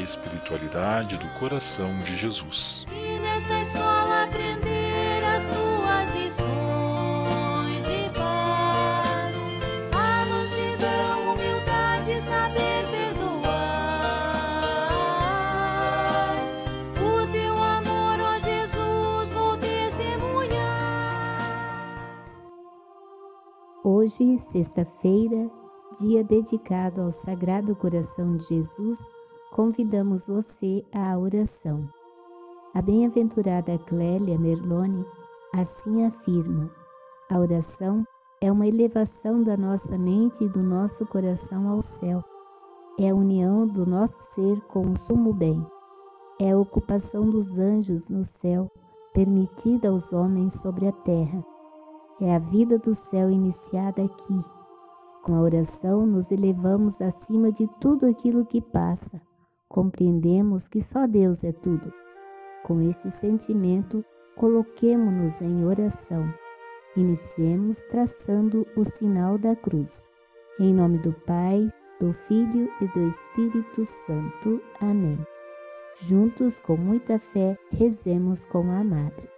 espiritualidade do coração de Jesus. E nesta escola aprender as tuas lições de paz, a mansidão, humildade, saber perdoar. O teu amor, ó Jesus, vou testemunhar. Hoje, sexta-feira, dia dedicado ao Sagrado Coração de Jesus, convidamos você à oração. A bem-aventurada Clélia Merlone assim afirma: a oração é uma elevação da nossa mente e do nosso coração ao céu. É a união do nosso ser com o sumo bem. É a ocupação dos anjos no céu, permitida aos homens sobre a terra. É a vida do céu iniciada aqui. Com a oração, nos elevamos acima de tudo aquilo que passa. Compreendemos que só Deus é tudo. Com esse sentimento, coloquemo-nos em oração. Iniciemos traçando o sinal da cruz. Em nome do Pai, do Filho e do Espírito Santo. Amém. Juntos, com muita fé, rezemos com a Madre.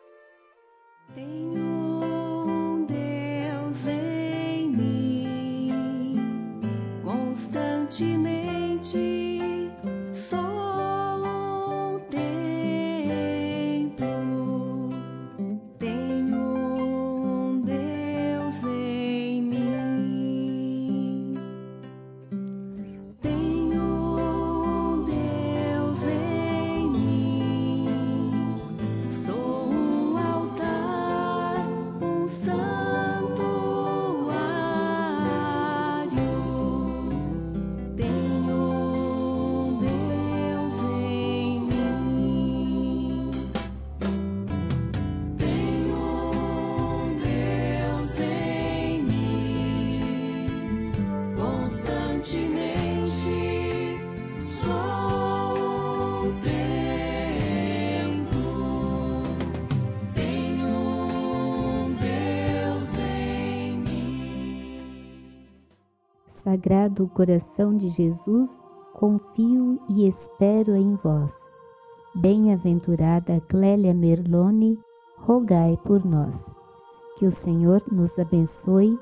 Sagrado Coração de Jesus, confio e espero em vós. Bem-aventurada Clélia Merlone, rogai por nós. Que o Senhor nos abençoe,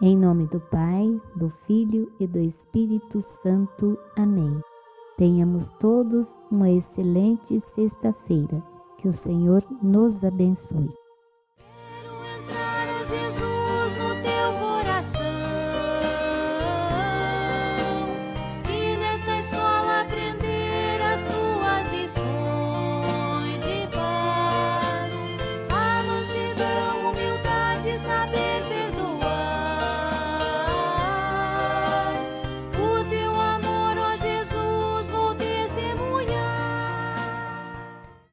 em nome do Pai, do Filho e do Espírito Santo. Amém. Tenhamos todos uma excelente sexta-feira. Que o Senhor nos abençoe.